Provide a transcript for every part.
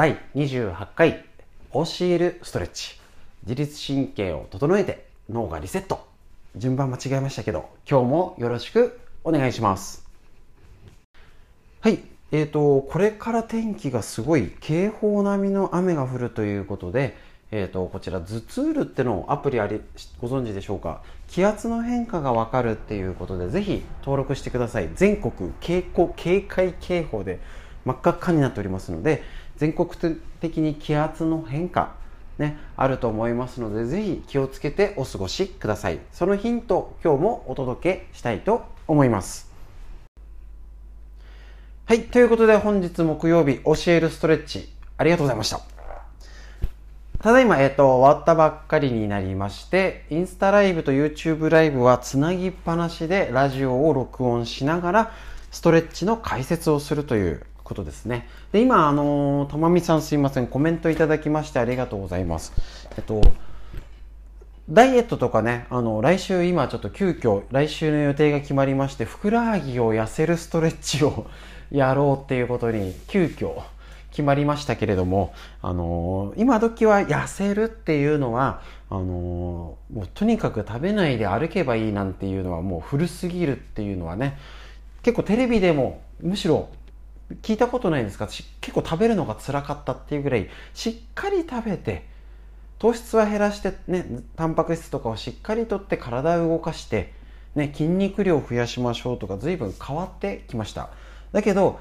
第28回教えるストレッチ。自律神経を整えて脳がリセット。順番間違えましたけど今日もよろしくお願いします。はい。えーと、これから天気がすごい警報並みの雨が降るということで、えーと、こちら頭痛ールってのをアプリありご存知でしょうか？気圧の変化がわかるっていうことでぜひ登録してください。全国警警戒警報で真っ赤っかになっておりますので全国的に気圧の変化ね、あると思いますのでぜひ気をつけてお過ごしください。そのヒント今日もお届けしたいと思います。はいということで本日木曜日教えるストレッチありがとうございました。ただいま、えっ、ー、と、終わったばっかりになりまして、インスタライブと YouTube ライブはつなぎっぱなしでラジオを録音しながら、ストレッチの解説をするということですね。で、今、あのー、とまみさんすいません、コメントいただきましてありがとうございます。えっと、ダイエットとかね、あの、来週今ちょっと急遽、来週の予定が決まりまして、ふくらはぎを痩せるストレッチを やろうっていうことに、急遽決まりましたけれども、あのー、今時は痩せるっていうのは、あのー、もうとにかく食べないで歩けばいいなんていうのはもう古すぎるっていうのはね、結構テレビでもむしろ聞いたことないですが結構食べるのが辛かったっていうぐらいしっかり食べて糖質は減らしてねタンパク質とかをしっかりとって体を動かしてね筋肉量を増やしましょうとか随分変わってきました。だけど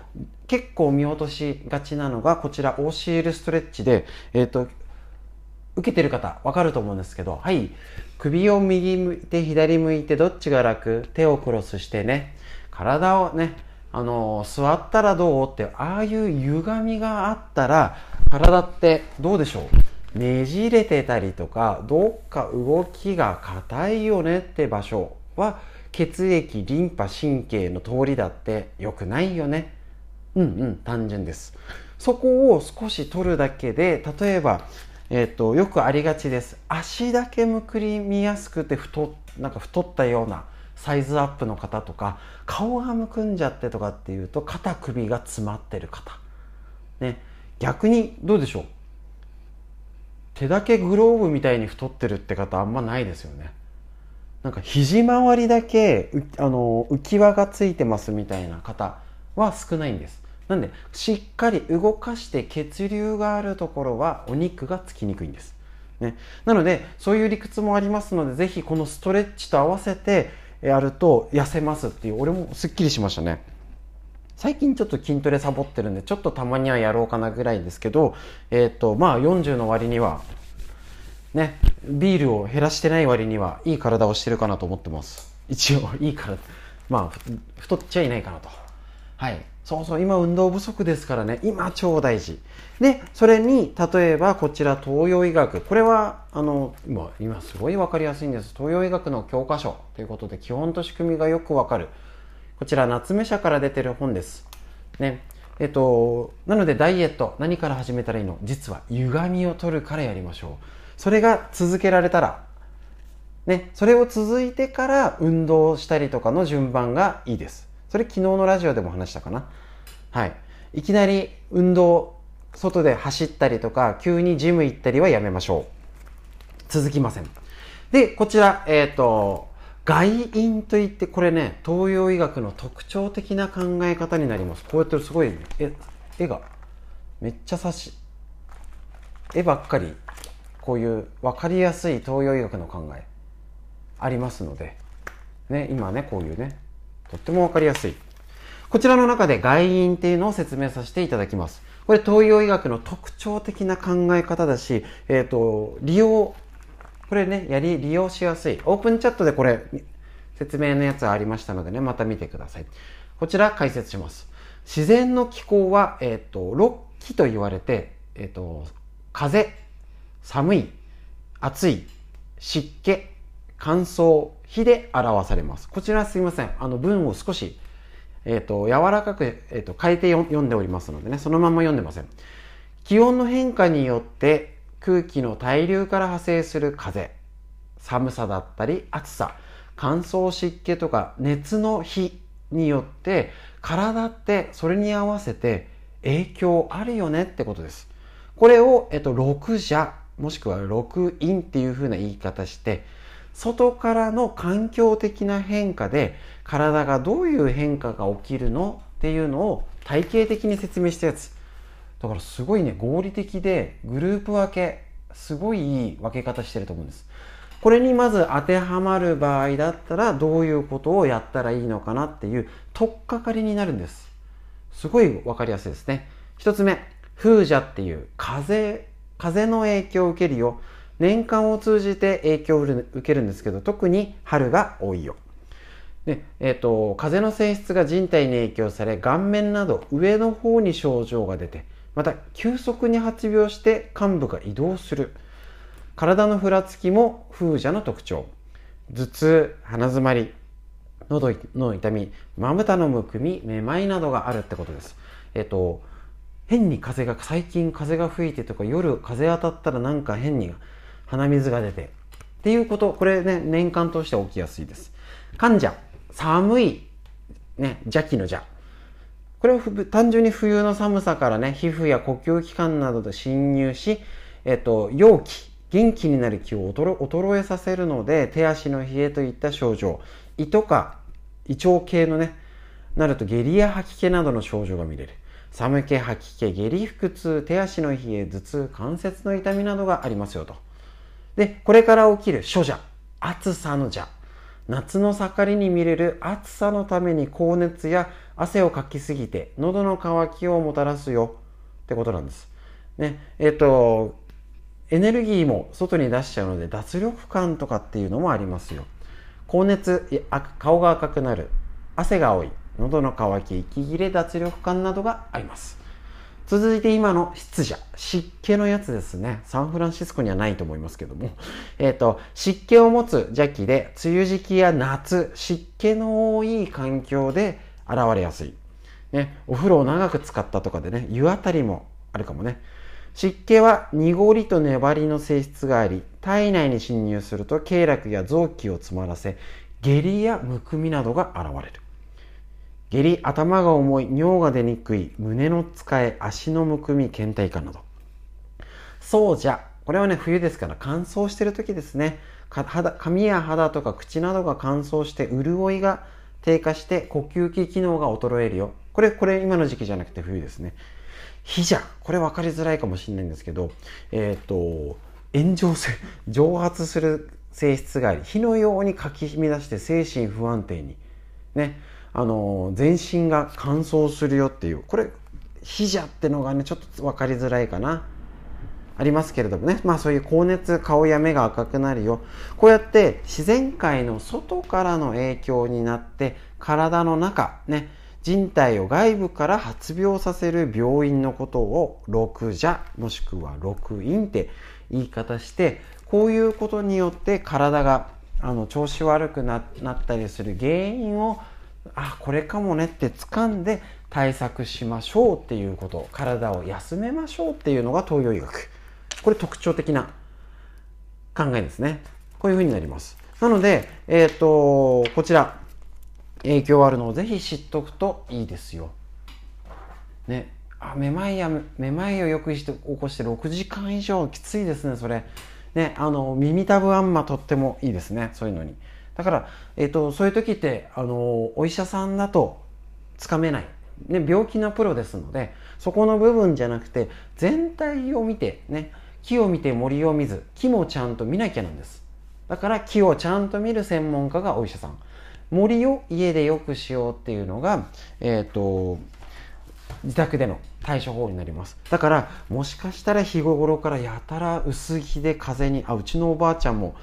結構見落としがちなのがこちら OCL ストレッチでえっ、ー、と受けてる方わかると思うんですけどはい。首を右向いて左向いてどっちが楽？手をクロスしてね。体をねあの座ったらどうってああいう歪みがあったら体ってどうでしょう？ねじれてたりとかどっか動きが硬いよねって場所は血液リンパ神経の通りだって良くないよね。うんうん単純です。そこを少し取るだけで例えばえっ、ー、とよくありがちです。足だけむくりみやすくて太なんか太ったようなサイズアップの方とか顔がむくんじゃってとかっていうと肩首が詰まってる方。ね。逆にどうでしょう？手だけグローブみたいに太ってるって方あんまないですよね。なんか肘周りだけあの浮き輪がついてますみたいな方は少ないんです。なんでしっかり動かして血流があるところはお肉がつきにくいんです。ね、なのでそういう理屈もありますのでぜひこのストレッチと合わせてやると痩せますっていう俺もすっきりしましたね。最近ちょっと筋トレサボってるんでちょっとたまにはやろうかなぐらいですけどえっ、ー、とまあ40の割にはねビールを減らしてない割にはいい体をしてるかなと思ってます。一応いい体まあ太っちゃいないかなと。はい。そうそう今運動不足ですからね。今超大事。でそれに例えばこちら東洋医学。これはあの今今すごい分かりやすいんです。東洋医学の教科書。ということで基本と仕組みがよくわかる。こちら夏目社から出てる本です。ね。えっとなのでダイエット。何から始めたらいいの？実は歪みを取るからやりましょう。それが続けられたら。ね。それを続いてから運動したりとかの順番がいいです。それ昨日のラジオでも話したかな？はい。いきなり運動、外で走ったりとか、急にジム行ったりはやめましょう。続きません。で、こちら、えっ、ー、と、外因といって、これね、東洋医学の特徴的な考え方になります。こうやってすごい、え、絵が、めっちゃ差し、絵ばっかり、こういう分かりやすい東洋医学の考え、ありますので、ね、今ね、こういうね、とってもわかりやすい。こちらの中で外因っていうのを説明させていただきます。これ東洋医学の特徴的な考え方だし、えっ、ー、と、利用、これね、やり、利用しやすい。オープンチャットでこれ、説明のやつありましたのでね、また見てください。こちら解説します。自然の気候は、えっ、ー、と、6気と言われて、えっ、ー、と、風、寒い、暑い、湿気、乾燥、火で表されます。こちらすいません。あの文を少し、えっ、ー、と、柔らかく、えーと、変えて読んでおりますのでね、そのまま読んでません。気温の変化によって空気の対流から派生する風、寒さだったり暑さ、乾燥湿気とか熱の火によって体ってそれに合わせて影響あるよねってことです。これを、えっと、6邪もしくは6陰っていう風な言い方して外からの環境的な変化で体がどういう変化が起きるのっていうのを体系的に説明したやつ。だからすごいね合理的でグループ分けすごいいい分け方してると思うんです。これにまず当てはまる場合だったらどういうことをやったらいいのかなっていう取っかかりになるんです。すごい分かりやすいですね。一つ目風邪っていう風風の影響を受けるよ。年間を通じて影響を受けるんですけど特に春が多いよ。で、えーと、風の性質が人体に影響され顔面など上の方に症状が出てまた急速に発病して患部が移動する。体のふらつきも風邪の特徴。頭痛鼻づまり喉の痛みまぶたのむくみめまいなどがあるってことです。えっ、ー、と変に風が最近風が吹いてとか夜風当たったらなんか変に鼻水が出てっていうことこれね年間通して起きやすいです。患者寒いね邪気の邪。これは単純に冬の寒さからね皮膚や呼吸器官などで侵入しえっと陽気元気になる気を衰えさせるので手足の冷えといった症状。胃とか胃腸系のねなると下痢や吐き気などの症状が見れる。寒気吐き気下痢腹痛手足の冷え頭痛関節の痛みなどがありますよと。でこれから起きる諸邪。暑さの邪。夏の盛りに見れる暑さのために高熱や汗をかきすぎて喉の渇きをもたらすよ。ってことなんです。ね、えっ、とエネルギーも外に出しちゃうので脱力感とかっていうのもありますよ。高熱顔が赤くなる。汗が多い。喉の渇き息切れ脱力感などがあります。続いて今の湿邪湿気のやつですね。サンフランシスコにはないと思いますけども、えっ、ー、と湿気を持つ邪気で梅雨時期や夏湿気の多い環境で現れやすい、ね、お風呂を長く使ったとかでね湯あたりもあるかもね。湿気は濁りと粘りの性質があり、体内に侵入すると経絡や臓器を詰まらせ、下痢やむくみなどが現れる。下痢、頭が重い、尿が出にくい、胸の使え、足のむくみ、倦怠感など。そうじゃ。これはね、冬ですから乾燥してる時ですね。肌髪や肌とか口などが乾燥して潤いが低下して呼吸器機能が衰えるよ。これ、これ今の時期じゃなくて冬ですね。火じゃこれ分かりづらいかもしれないんですけど、えっ、ー、と、炎上性、蒸発する性質があり、火のようにかき乱して精神不安定に、ね、あの、全身が乾燥するよっていう、これ、火じゃってのがね、ちょっと分かりづらいかな。ありますけれどもね、まあそういう高熱、顔や目が赤くなるよ。こうやって自然界の外からの影響になって、体の中、ね、人体を外部から発病させる病院のことを六邪もしくは六陰って言い方してこういうことによって体があの調子悪くなったりする原因をあこれかもねって掴んで対策しましょうっていうこと体を休めましょうっていうのが東洋医学これ特徴的な考えですねこういうふうになりますなので、えっ、ー、とこちら影響あるのをぜひ知っとくといいですよ。ね。あ、めまいや、めまいをよくして起こして6時間以上きついですね、それ。ね、あの、耳たぶあんまとってもいいですね、そういうのに。だから、えっ、ー、と、そういう時って、あの、お医者さんだとつかめない。ね、病気のプロですので、そこの部分じゃなくて、全体を見て、ね、木を見て森を見ず、木もちゃんと見なきゃなんです。だから木をちゃんと見る専門家がお医者さん。森を家でよくしようっていうのが、えっ、ー、と、自宅での対処法になります。だから、もしかしたら日頃からやたら薄着で風に、あ、うちのおばあちゃんも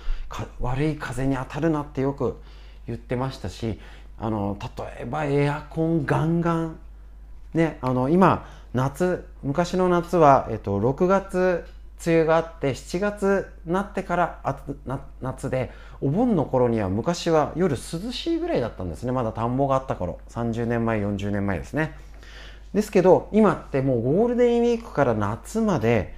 悪い風に当たるなってよく言ってましたし、あの、例えばエアコンガンガン、ね、あの、今、夏、昔の夏は、えっと、6月梅雨があって7月になってから夏でお盆の頃には昔は夜涼しいぐらいだったんですね。まだ田んぼがあった頃。30年前40年前ですね。ですけど今ってもうゴールデンウィークから夏まで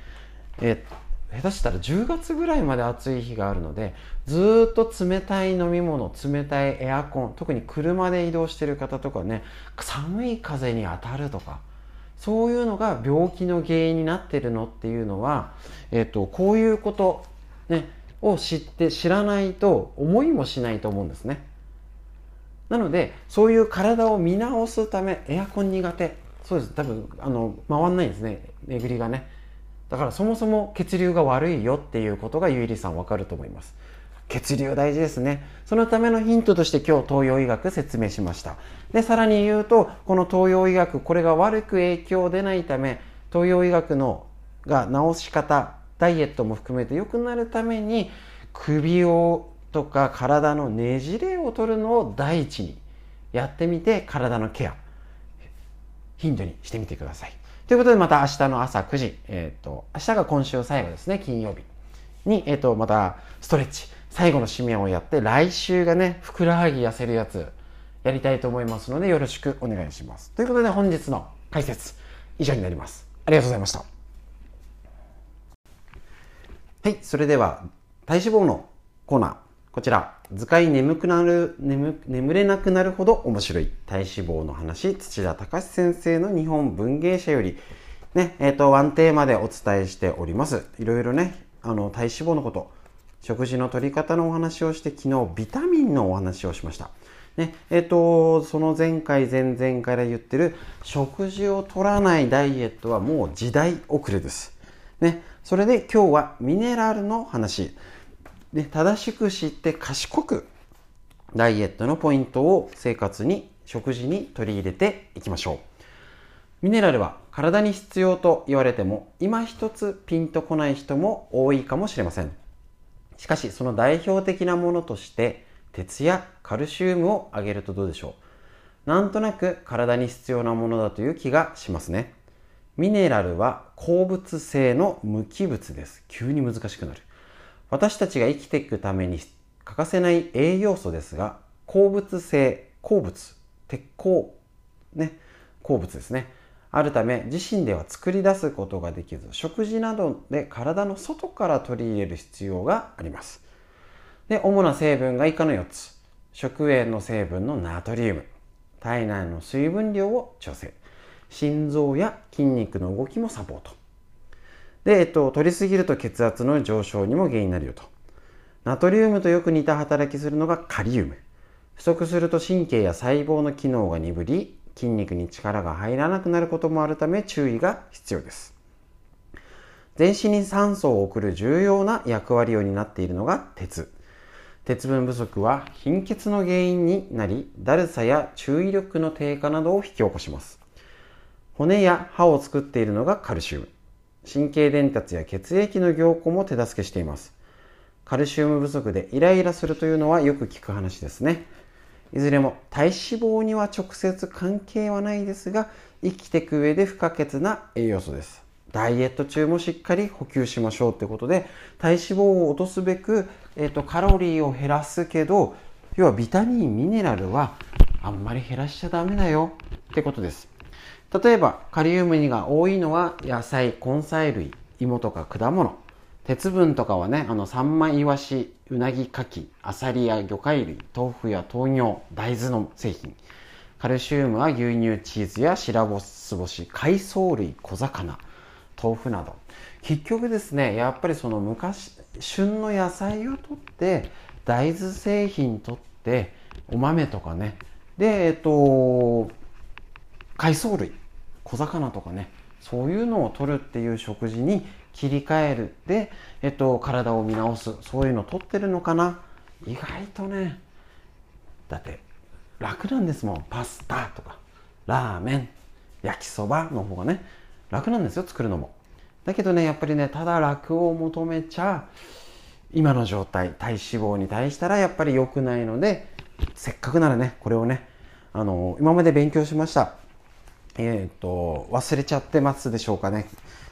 え下手したら10月ぐらいまで暑い日があるのでずっと冷たい飲み物冷たいエアコン特に車で移動してる方とかね寒い風に当たるとかそういうのが病気の原因になってるのっていうのは、えっと、こういうこと、ね、を知って知らないと思いもしないと思うんですね。なので、そういう体を見直すため、エアコン苦手。そうです。多分、あの、回んないんですね。巡りがね。だからそもそも血流が悪いよっていうことがゆいりさんわかると思います。血流大事ですね。そのためのヒントとして今日東洋医学説明しました。で、さらに言うと、この東洋医学、これが悪く影響出ないため、東洋医学のが治し方、ダイエットも含めて良くなるために、首をとか体のねじれを取るのを第一にやってみて体のケア、頻度にしてみてください。ということでまた明日の朝9時、えっ、ー、と、明日が今週最後ですね、金曜日に、えっ、ー、と、またストレッチ、最後の締めをやって、来週がね、ふくらはぎ痩せるやつ、やりたいと思いますので、よろしくお願いします。ということで、本日の解説、以上になります。ありがとうございました。はい、それでは、体脂肪のコーナー、こちら、図解眠くなる、眠、眠れなくなるほど面白い体脂肪の話、土田隆先生の日本文芸社より、ね、えっ、ー、と、ワンテーマでお伝えしております。いろいろね、あの、体脂肪のこと、食事の取り方のお話をして、昨日ビタミンのお話をしました。ね、えっ、ー、と、その前回、前々から言ってる、食事を取らないダイエットはもう時代遅れです。ね、それで今日はミネラルの話。で、正しく知って賢くダイエットのポイントを生活に、食事に取り入れていきましょう。ミネラルは体に必要と言われても今一つピンとこない人も多いかもしれません。しかしその代表的なものとして鉄やカルシウムを挙げるとどうでしょうなんとなく体に必要なものだという気がしますね。ミネラルは鉱物性の無機物です。急に難しくなる。私たちが生きていくために欠かせない栄養素ですが、鉱物性、鉱物、鉄鉱、ね、鉱物ですね。あるため自身では作り出すことができず、食事などで体の外から取り入れる必要があります。で、主な成分が以下の4つ。食塩の成分のナトリウム。体内の水分量を調整。心臓や筋肉の動きもサポート。で、えっと、取りすぎると血圧の上昇にも原因になるよと。ナトリウムとよく似た働きするのがカリウム。不足すると神経や細胞の機能が鈍り、筋肉に力が入らなくなることもあるため注意が必要です。全身に酸素を送る重要な役割を担っているのが鉄。鉄分不足は貧血の原因になり、だるさや注意力の低下などを引き起こします。骨や歯を作っているのがカルシウム。神経伝達や血液の凝固も手助けしています。カルシウム不足でイライラするというのはよく聞く話ですね。いずれも体脂肪には直接関係はないですが、生きていく上で不可欠な栄養素です。ダイエット中もしっかり補給しましょうということで、体脂肪を落とすべく、えーと、カロリーを減らすけど、要はビタミン、ミネラルはあんまり減らしちゃダメだよってことです。例えば、カリウムが多いのは野菜、根菜類、芋とか果物。鉄分とかはね、あの、サンマ、イワシ、うなぎ、カキ、アサリや魚介類、豆腐や豆乳、大豆の製品。カルシウムは牛乳、チーズや白ス干し、海藻類、小魚、豆腐など。結局ですね、やっぱりその昔、旬の野菜を取って、大豆製品取って、お豆とかね、で、えっと、海藻類、小魚とかね、そういうのを取るっていう食事に切り替える。で、えっと、体を見直す。そういうのを取ってるのかな。意外とねだって楽なんですもん。パスタとかラーメン焼きそばの方がね楽なんですよ作るのも。だけどねやっぱりねただ楽を求めちゃ今の状態体脂肪に対したらやっぱり良くないのでせっかくならねこれをねあの今まで勉強しましたえっ、ー、と忘れちゃってますでしょうかね。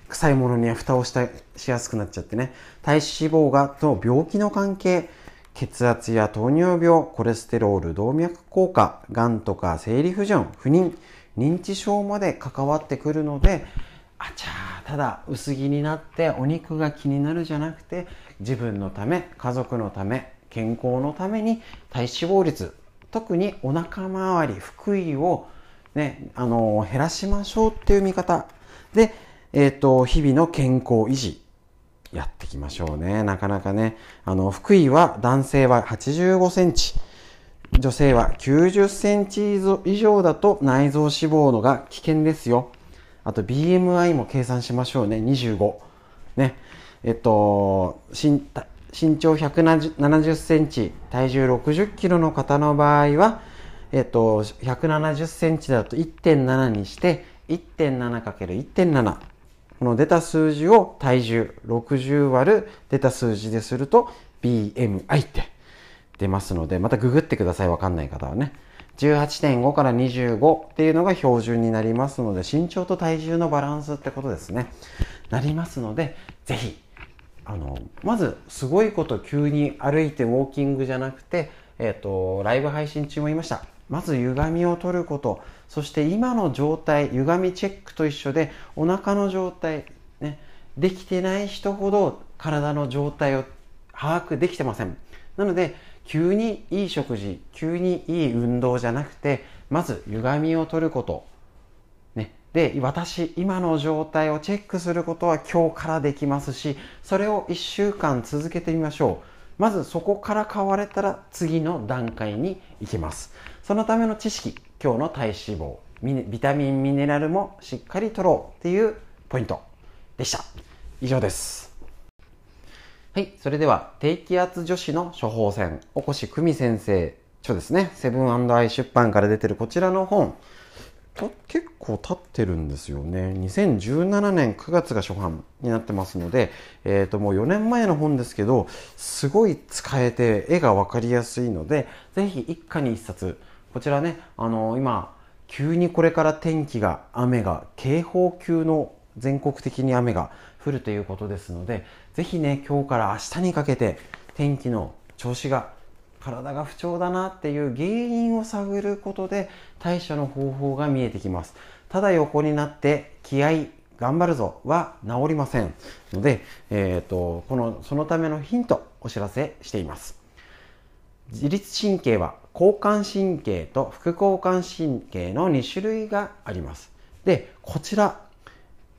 臭いものには蓋をしたしやすくなっちゃってね、体脂肪がと病気の関係、血圧や糖尿病、コレステロール、動脈硬化、がんとか生理不順、不妊、認知症まで関わってくるので、あちゃー、ただ薄着になってお肉が気になるじゃなくて、自分のため、家族のため、健康のために体脂肪率、特にお腹周り、腹囲をね、あの、減らしましょうっていう見方で、えっ、ー、と、日々の健康維持、やっていきましょうね。なかなかね。あの、福井は男性は85センチ、女性は90センチ以上だと内臓脂肪のが危険ですよ。あと BMI も計算しましょうね。25。ね。えっと、身長170センチ、体重60キロの方の場合は、えっと、170センチだと1.7にして、1.7×1.7。この出た数字を体重60割る出た数字ですると BMI って出ますので、またググってください。わかんない方はね。18.5から25っていうのが標準になりますので、身長と体重のバランスってことですね。なりますので、ぜひ、あの、まず、すごいこと急に歩いてウォーキングじゃなくて、えっ、ー、と、ライブ配信中も言いました。まず歪みを取ること、そして今の状態、歪みチェックと一緒で、お腹の状態、ね、できてない人ほど体の状態を把握できてません。なので、急にいい食事、急にいい運動じゃなくて、まず歪みを取ること。ね。で、私、今の状態をチェックすることは今日からできますし、それを1週間続けてみましょう。まずそこから変われたら次の段階に行きます。そのための知識、今日の体脂肪、ビタミン、ミネラルもしっかり取ろうっていうポイントでした。以上です。はい。それでは、低気圧女子の処方箋、おこし久美先生著ですね。セブンアイ出版から出てるこちらの本、結構経ってるんですよね。2017年9月が初版になってますので、えっ、ー、ともう4年前の本ですけど、すごい使えて絵がわかりやすいので、ぜひ一家に一冊、こちらね、あの今、急にこれから天気が、雨が、警報級の全国的に雨が降るということですので、ぜひね、今日から明日にかけて天気の調子が体が不調だなっていう原因を探ることで対処の方法が見えてきます。ただ横になって気合頑張るぞは治りませんので、えーと、このそのためのヒントお知らせしています。自律神経は交感神経と副交感神経の2種類があります。で、こちら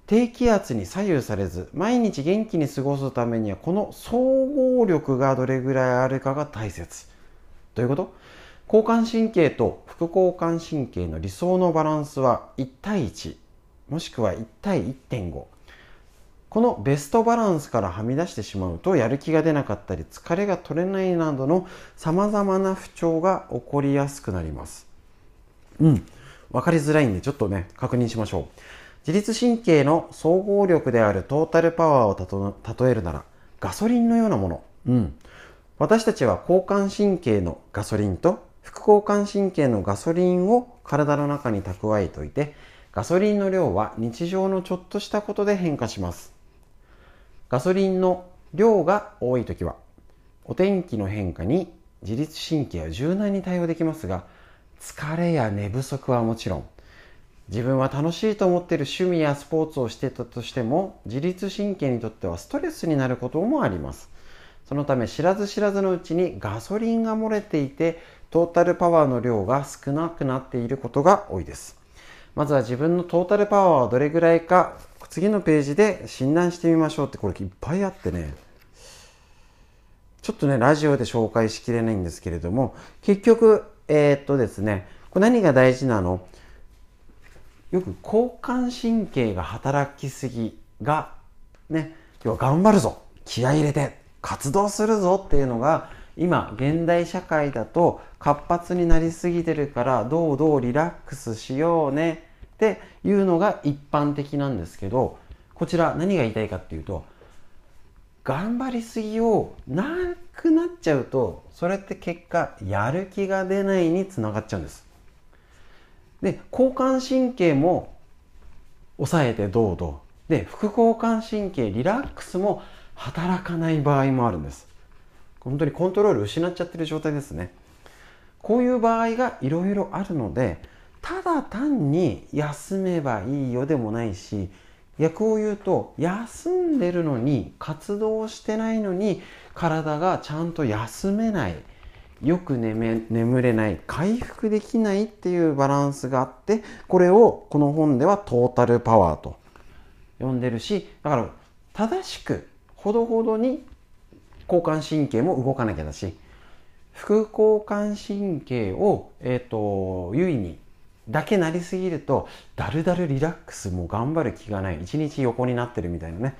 低気圧に左右されず毎日元気に過ごすためにはこの総合力がどれぐらいあるかが大切。どういうこと？交感神経と副交感神経の理想のバランスは1対1もしくは1対1.5このベストバランスからはみ出してしまうとやる気が出なかったり疲れが取れないなどの様々な不調が起こりやすくなりますうん分かりづらいんでちょっとね確認しましょう自律神経の総合力であるトータルパワーを例えるならガソリンのようなもの。うん。私たちは交感神経のガソリンと副交感神経のガソリンを体の中に蓄えておいて、ガソリンの量は日常のちょっとしたことで変化します。ガソリンの量が多い時は、お天気の変化に自律神経は柔軟に対応できますが、疲れや寝不足はもちろん、自分は楽しいと思っている趣味やスポーツをしてたとしても自律神経にとってはストレスになることもあります。そのため知らず知らずのうちにガソリンが漏れていてトータルパワーの量が少なくなっていることが多いです。まずは自分のトータルパワーはどれぐらいか次のページで診断してみましょうってこれいっぱいあってね。ちょっとねラジオで紹介しきれないんですけれども結局えー、っとですねこれ何が大事なの？よく交感神経が働きすぎが、ね、今日は頑張るぞ気合入れて活動するぞっていうのが今現代社会だと活発になりすぎてるからどうどうリラックスしようねっていうのが一般的なんですけどこちら何が言いたいかっていうと頑張りすぎをなくなっちゃうとそれって結果やる気が出ないにつながっちゃうんです。で交感神経も抑えてどうどうで副交感神経リラックスも働かない場合もあるんです。本当にコントロール失っちゃってる状態ですね。こういう場合がいろいろあるのでただ単に休めばいいよでもないし逆を言うと休んでるのに活動してないのに体がちゃんと休めないよく眠れない回復できないっていうバランスがあってこれをこの本ではトータルパワーと呼んでるしだから正しくほどほどに交感神経も動かなきゃだし副交感神経を、えっ、ー、と優位にだけなりすぎるとだるだるリラックスも頑張る気がない。一日横になってるみたいなね。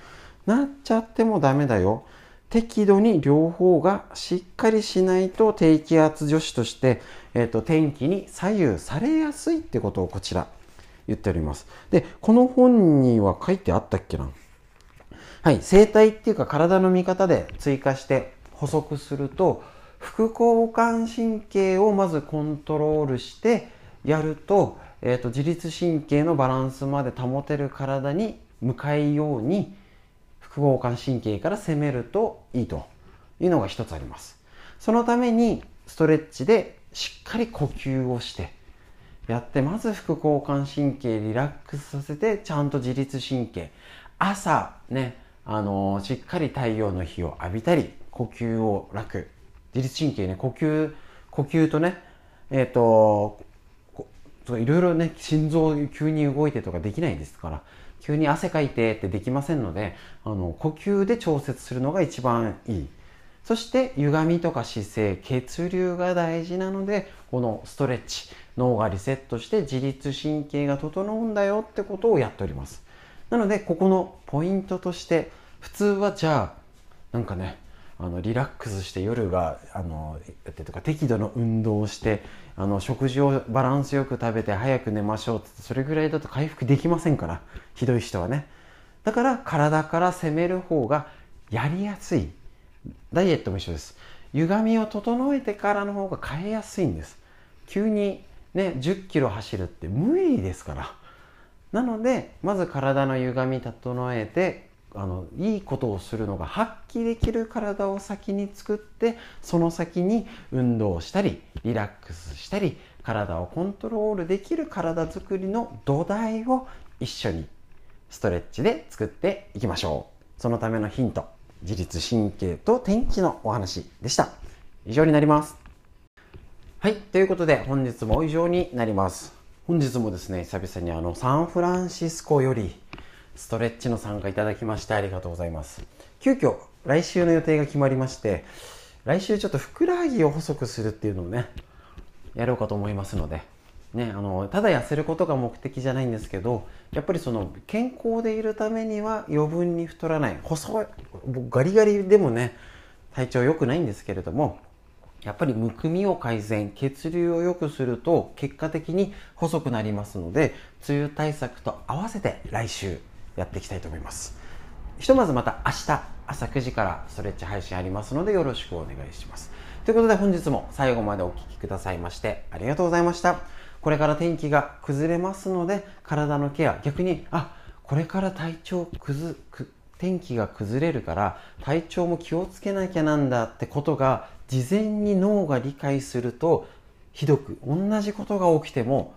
なっちゃってもダメだよ。適度に両方がしっかりしないと低気圧女子として、えーと、天気に左右されやすいってことをこちら言っております。で、この本には書いてあったっけな？はい、生体っていうか体の見方で追加して補足すると、副交感神経をまずコントロールしてやると、えーと自律神経のバランスまで保てる体に向かいように副交感神経から攻めるといいというのが一つあります。そのためにストレッチでしっかり呼吸をしてやってまず副交感神経リラックスさせてちゃんと自律神経朝ねあのー、しっかり太陽の日を浴びたり呼吸を楽自律神経ね呼吸呼吸とねえっ、ー、といろいろね心臓急に動いてとかできないですから急に汗かいてってできませんのであの呼吸で調節するのが一番いい。そして歪みとか姿勢血流が大事なのでこのストレッチ脳がリセットして自律神経が整うんだよってことをやっております。なのでここのポイントとして普通はじゃあなんかねあのリラックスして夜があのてとか適度の運動をしてあの食事をバランスよく食べて早く寝ましょうってそれぐらいだと回復できませんからひどい人はね。だから体から攻める方がやりやすい。ダイエットも一緒です。歪みを整えてからの方が変えやすいんです。急にね1 0キロ走るって無理ですから。なのでまず体の歪み整えてあのいいことをするのが発揮できる体を先に作ってその先に運動したりリラックスしたり体をコントロールできる体づくりの土台を一緒にストレッチで作っていきましょう。そのためのヒント自律神経と天気のお話でした。以上になります。はいということで本日も以上になります。本日もですね久々にあのサンフランシスコよりストレッチの参加いただきましてありがとうございます。急遽、来週の予定が決まりまして、来週ちょっとふくらはぎを細くするっていうのをね、やろうかと思いますので、ね、あのただ痩せることが目的じゃないんですけどやっぱりその健康でいるためには余分に太らない細いガリガリでもね体調良くないんですけれどもやっぱりむくみを改善血流を良くすると結果的に細くなりますので梅雨対策と合わせて来週やっていきたいと思います。ひとまずまた明日朝9時からストレッチ配信ありますのでよろしくお願いします。ということで本日も最後までお聴きくださいましてありがとうございました。これから天気が崩れますので体のケア逆にあこれから体調崩天気が崩れるから体調も気をつけなきゃなんだってことが事前に脳が理解するとひどく同じことが起きても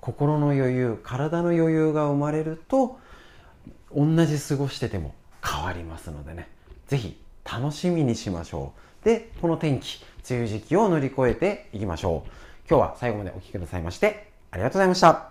心の余裕体の余裕が生まれると同じ過ごしてても変わりますのでね。是非楽しみにしましょう。でこの天気梅雨時期を乗り越えていきましょう。今日は最後までお聴きくださいましてありがとうございました。